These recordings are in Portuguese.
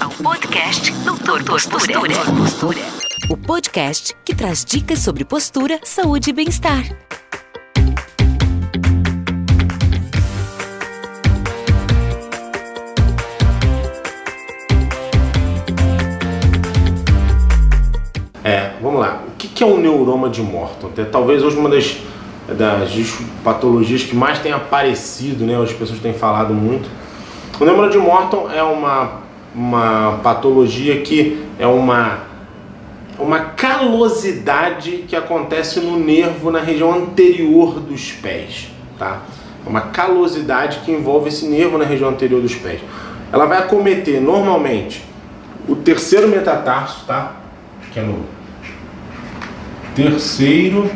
ao podcast Doutor Postura. Postura. O podcast que traz dicas sobre postura, saúde e bem-estar. É, vamos lá. O que é o neuroma de Morton? É Talvez hoje uma das, das patologias que mais tem aparecido, né? As pessoas têm falado muito. O neuroma de Morton é uma, uma patologia que é uma, uma calosidade que acontece no nervo na região anterior dos pés, tá? É uma calosidade que envolve esse nervo na região anterior dos pés. Ela vai acometer normalmente o terceiro metatarso, tá? Que é no terceiro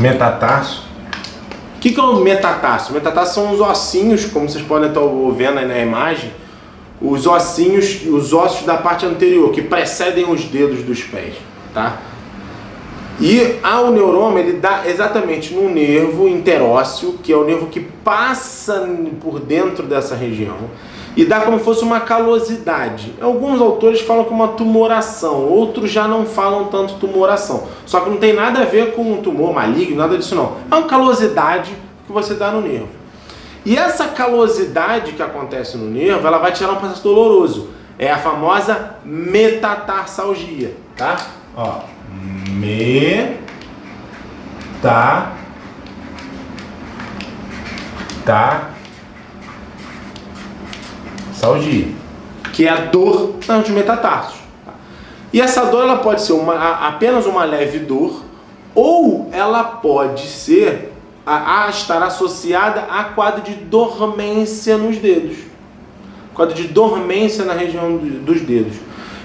metatarso. O que, que é o metatarso? Metatarso são os ossinhos, como vocês podem estar vendo aí na imagem, os ossinhos, os ossos da parte anterior, que precedem os dedos dos pés, tá? E ao neuroma ele dá exatamente no nervo interósseo, que é o nervo que passa por dentro dessa região, e dá como se fosse uma calosidade. Alguns autores falam com uma tumoração, outros já não falam tanto tumoração. Só que não tem nada a ver com um tumor maligno, nada disso não. É uma calosidade que você dá no nervo. E essa calosidade que acontece no nervo, ela vai tirar um processo doloroso. É a famosa metatarsalgia, tá? Ó, me ta salgia, que é a dor dos metatarsos. E essa dor ela pode ser uma, apenas uma leve dor ou ela pode ser a, a estar associada a quadro de dormência nos dedos. Quadro de dormência na região dos dedos.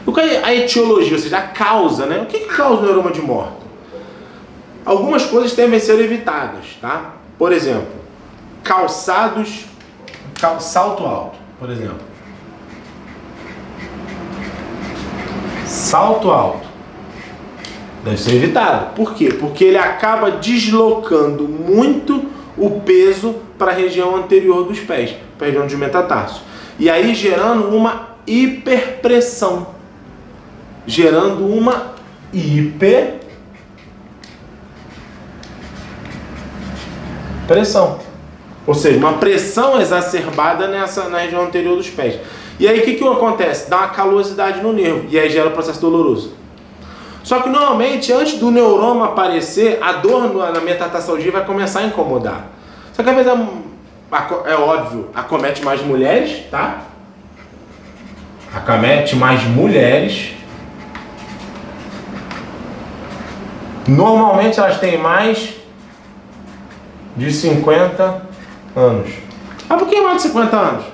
O que é a etiologia, ou seja, a causa, né? O que, que causa o neuroma de morte? Algumas coisas devem ser evitadas, tá? Por exemplo, calçados, cal, salto alto, por exemplo. Salto alto. Deve ser evitado. Por quê? Porque ele acaba deslocando muito o peso para a região anterior dos pés, para a região de metatarso. E aí gerando uma hiperpressão gerando uma hiper pressão. Ou seja, uma pressão exacerbada nessa, na região anterior dos pés. E aí o que, que acontece? Dá uma calosidade no nervo e aí gera o processo doloroso. Só que normalmente, antes do neuroma aparecer, a dor na metatarsalgia vai começar a incomodar. Só que às vezes é, é óbvio, acomete mais mulheres, tá? Acomete mais mulheres Normalmente elas têm mais de 50 anos. Ah, por que mais de 50 anos?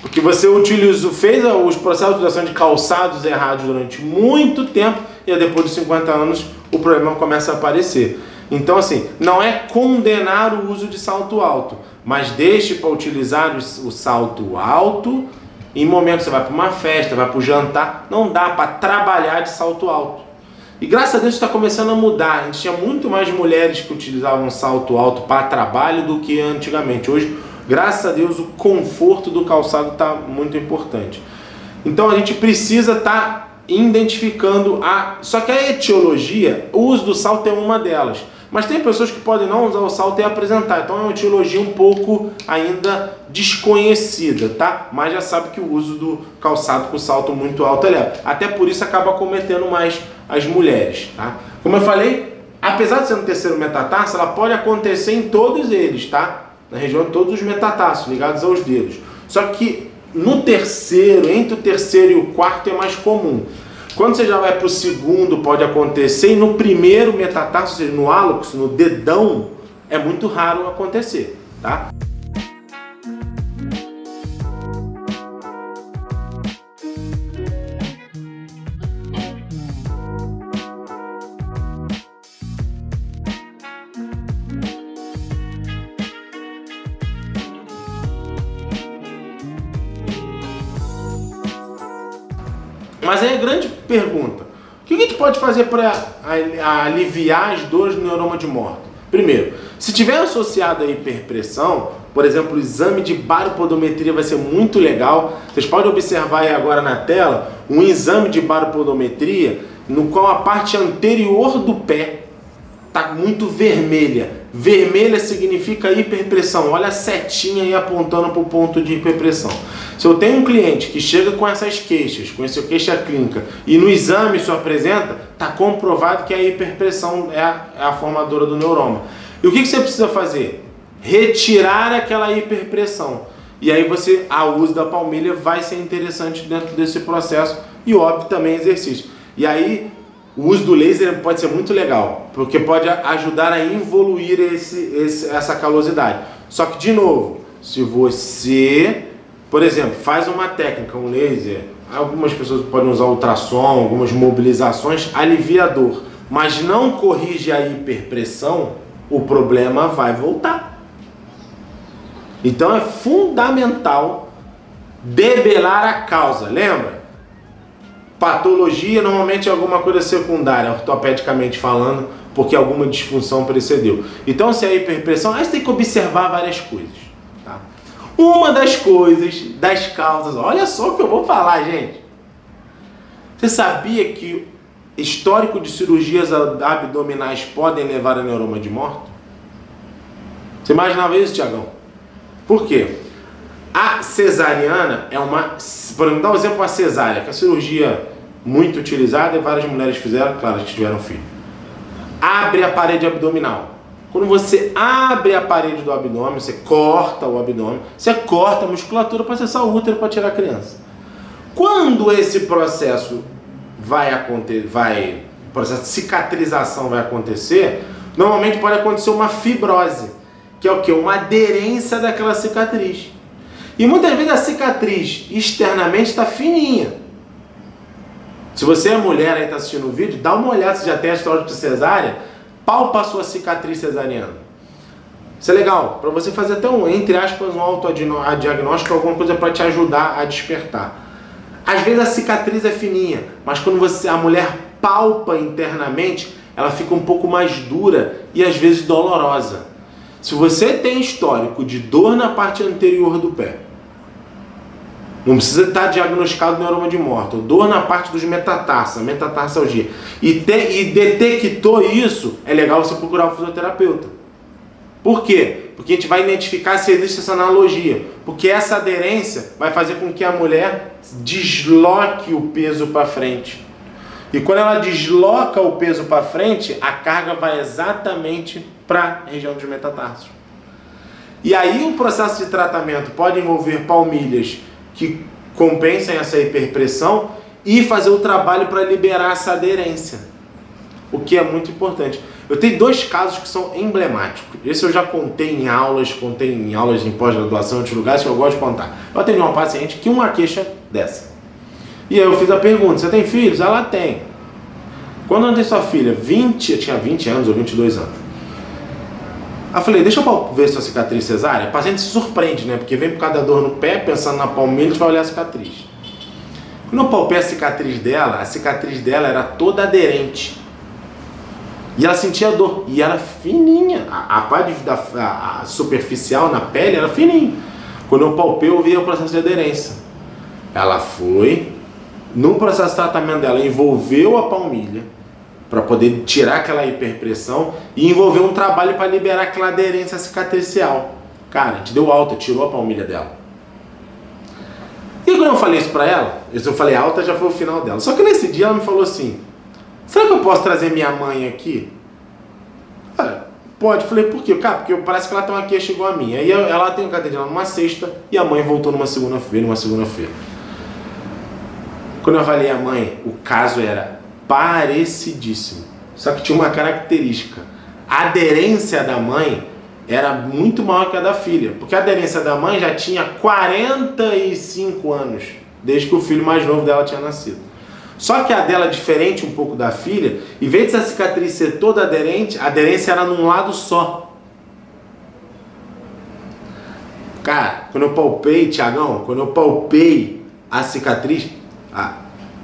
Porque você utilizou, fez os processos de utilização de calçados errados durante muito tempo e depois de 50 anos o problema começa a aparecer. Então, assim, não é condenar o uso de salto alto, mas deixe para utilizar o salto alto em momentos você vai para uma festa, vai para o jantar, não dá para trabalhar de salto alto. E graças a Deus está começando a mudar. A gente tinha muito mais mulheres que utilizavam salto alto para trabalho do que antigamente. Hoje, graças a Deus, o conforto do calçado está muito importante. Então a gente precisa estar tá identificando a. Só que a etiologia, o uso do salto é uma delas. Mas tem pessoas que podem não usar o salto e apresentar. Então é uma etiologia um pouco ainda desconhecida, tá? Mas já sabe que o uso do calçado com salto muito alto é leve. Até por isso acaba cometendo mais as mulheres, tá? Como eu falei, apesar de ser no terceiro metatarso, ela pode acontecer em todos eles, tá? Na região de todos os metatarsos, ligados aos dedos. Só que no terceiro, entre o terceiro e o quarto é mais comum. Quando você já vai para o segundo, pode acontecer, e no primeiro metatarso, ou seja, no hálux, no dedão, é muito raro acontecer, tá? Mas aí a grande pergunta: o que a gente pode fazer para aliviar as dores do neuroma de morte? Primeiro, se tiver associado a hiperpressão, Por exemplo, o exame de baropodometria vai ser muito legal. Vocês podem observar aí agora na tela um exame de baropodometria no qual a parte anterior do pé está muito vermelha. Vermelha significa hiperpressão. Olha a setinha aí apontando para o ponto de hiperpressão. Se eu tenho um cliente que chega com essas queixas, com essa queixa clínica, e no exame isso apresenta, está comprovado que a hiperpressão é a, é a, formadora do neuroma. E o que, que você precisa fazer? Retirar aquela hiperpressão. E aí você, a uso da palmilha vai ser interessante dentro desse processo e óbvio também exercício. E aí o uso do laser pode ser muito legal, porque pode ajudar a evoluir esse, esse, essa calosidade. Só que, de novo, se você, por exemplo, faz uma técnica, um laser, algumas pessoas podem usar ultrassom, algumas mobilizações, alivia a dor, mas não corrige a hiperpressão, o problema vai voltar. Então é fundamental debelar a causa, lembra? Patologia normalmente é alguma coisa secundária, ortopedicamente falando, porque alguma disfunção precedeu. Então, se é hiperpressão, aí você tem que observar várias coisas. Tá? Uma das coisas, das causas, olha só o que eu vou falar, gente. Você sabia que histórico de cirurgias abdominais podem levar a neuroma de morte? Você imaginava isso, Tiagão? Por quê? A cesariana é uma. Por dar um exemplo a cesárea, que é a cirurgia muito utilizada e várias mulheres fizeram, claro, que tiveram filho. Abre a parede abdominal. Quando você abre a parede do abdômen, você corta o abdômen, você corta a musculatura para acessar o útero para tirar a criança. Quando esse processo vai acontecer, vai, o processo de cicatrização vai acontecer, normalmente pode acontecer uma fibrose, que é o que? Uma aderência daquela cicatriz. E muitas vezes a cicatriz externamente está fininha. Se você é mulher aí está assistindo o vídeo, dá uma olhada se já tem a história de cesárea, palpa a sua cicatriz cesariana. Isso é legal, para você fazer até um, entre aspas, um autodiagnóstico, alguma coisa para te ajudar a despertar. Às vezes a cicatriz é fininha, mas quando você a mulher palpa internamente, ela fica um pouco mais dura e às vezes dolorosa. Se você tem histórico de dor na parte anterior do pé, não precisa estar diagnosticado neuroma de morte. Dor na parte dos metatarsa, metatarsalgia. E, te, e detectou isso, é legal você procurar o fisioterapeuta. Por quê? Porque a gente vai identificar se existe essa analogia. Porque essa aderência vai fazer com que a mulher desloque o peso para frente. E quando ela desloca o peso para frente, a carga vai exatamente para a região dos metatarsos. E aí o processo de tratamento pode envolver palmilhas que compensem essa hiperpressão e fazer o trabalho para liberar essa aderência, o que é muito importante. Eu tenho dois casos que são emblemáticos. Esse eu já contei em aulas, contei em aulas em pós-graduação em outros lugares que eu gosto de contar. Eu atendi uma paciente que uma queixa dessa. E aí eu fiz a pergunta: você tem filhos? Ela tem. Quando eu tenho sua filha? 20, eu tinha 20 anos ou 22 anos. Aí falei, deixa eu ver sua cicatriz cesárea. O paciente se surpreende, né? Porque vem por causa da dor no pé, pensando na palmeira, vai olhar a cicatriz. Quando eu palpei a cicatriz dela, a cicatriz dela era toda aderente. E ela sentia dor. E era fininha. A, a parte da a, a superficial na pele era fininha. Quando eu palpei, eu vi o processo de aderência. Ela foi, no processo de tratamento dela, envolveu a palmilha para poder tirar aquela hiperpressão e envolver um trabalho para liberar aquela aderência cicatricial. Cara, a gente deu alta, tirou a palmilha dela. E quando eu falei isso para ela, eu falei alta, já foi o final dela. Só que nesse dia ela me falou assim: será que eu posso trazer minha mãe aqui? Cara, pode. Falei, por quê? Cara, porque parece que ela tem uma queixa igual a minha. Aí ela tem um cadeirão numa sexta e a mãe voltou numa segunda-feira, numa segunda-feira. Quando eu avaliei a mãe, o caso era parecidíssimo. Só que tinha uma característica. A aderência da mãe era muito maior que a da filha, porque a aderência da mãe já tinha 45 anos, desde que o filho mais novo dela tinha nascido. Só que a dela, diferente um pouco da filha, em vez dessa cicatriz ser toda aderente, a aderência era num lado só. Cara, quando eu palpei, Tiagão, quando eu palpei a cicatriz,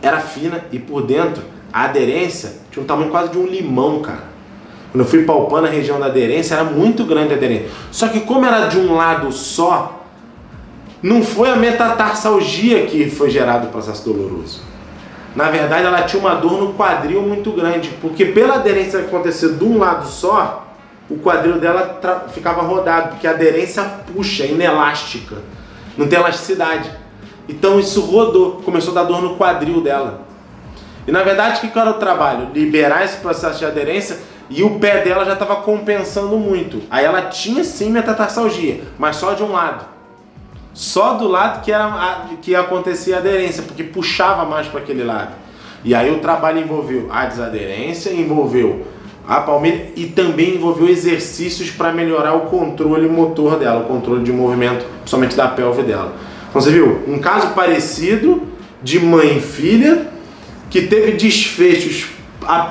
era fina e por dentro a aderência tinha um tamanho quase de um limão, cara. Quando eu fui palpando a região da aderência, era muito grande a aderência. Só que como era de um lado só, não foi a metatarsalgia que foi gerado o processo doloroso. Na verdade, ela tinha uma dor no quadril muito grande, porque pela aderência acontecer de um lado só, o quadril dela ficava rodado, porque a aderência puxa, é inelástica, não tem elasticidade. Então isso rodou, começou a dar dor no quadril dela. E na verdade, o que era o trabalho? Liberar esse processo de aderência e o pé dela já estava compensando muito. Aí ela tinha sim metatarsalgia, mas só de um lado. Só do lado que, era, que acontecia a aderência, porque puxava mais para aquele lado. E aí o trabalho envolveu a desaderência, envolveu a palmeira e também envolveu exercícios para melhorar o controle motor dela, o controle de movimento, principalmente da pelve dela. Então você viu, um caso parecido de mãe e filha que teve desfechos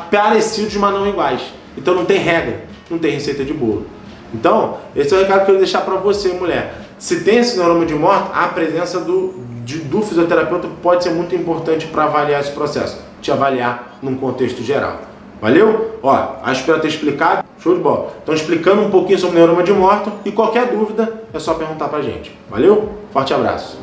parecidos, mas não iguais. Então não tem regra, não tem receita de bolo. Então, esse é o recado que eu deixar para você, mulher. Se tem esse neuroma de morte, a presença do, de, do fisioterapeuta pode ser muito importante para avaliar esse processo, te avaliar num contexto geral. Valeu? Ó, acho que eu ter explicado. Show de bola. Então, explicando um pouquinho sobre o neuroma de morte e qualquer dúvida é só perguntar pra gente. Valeu? Forte abraço.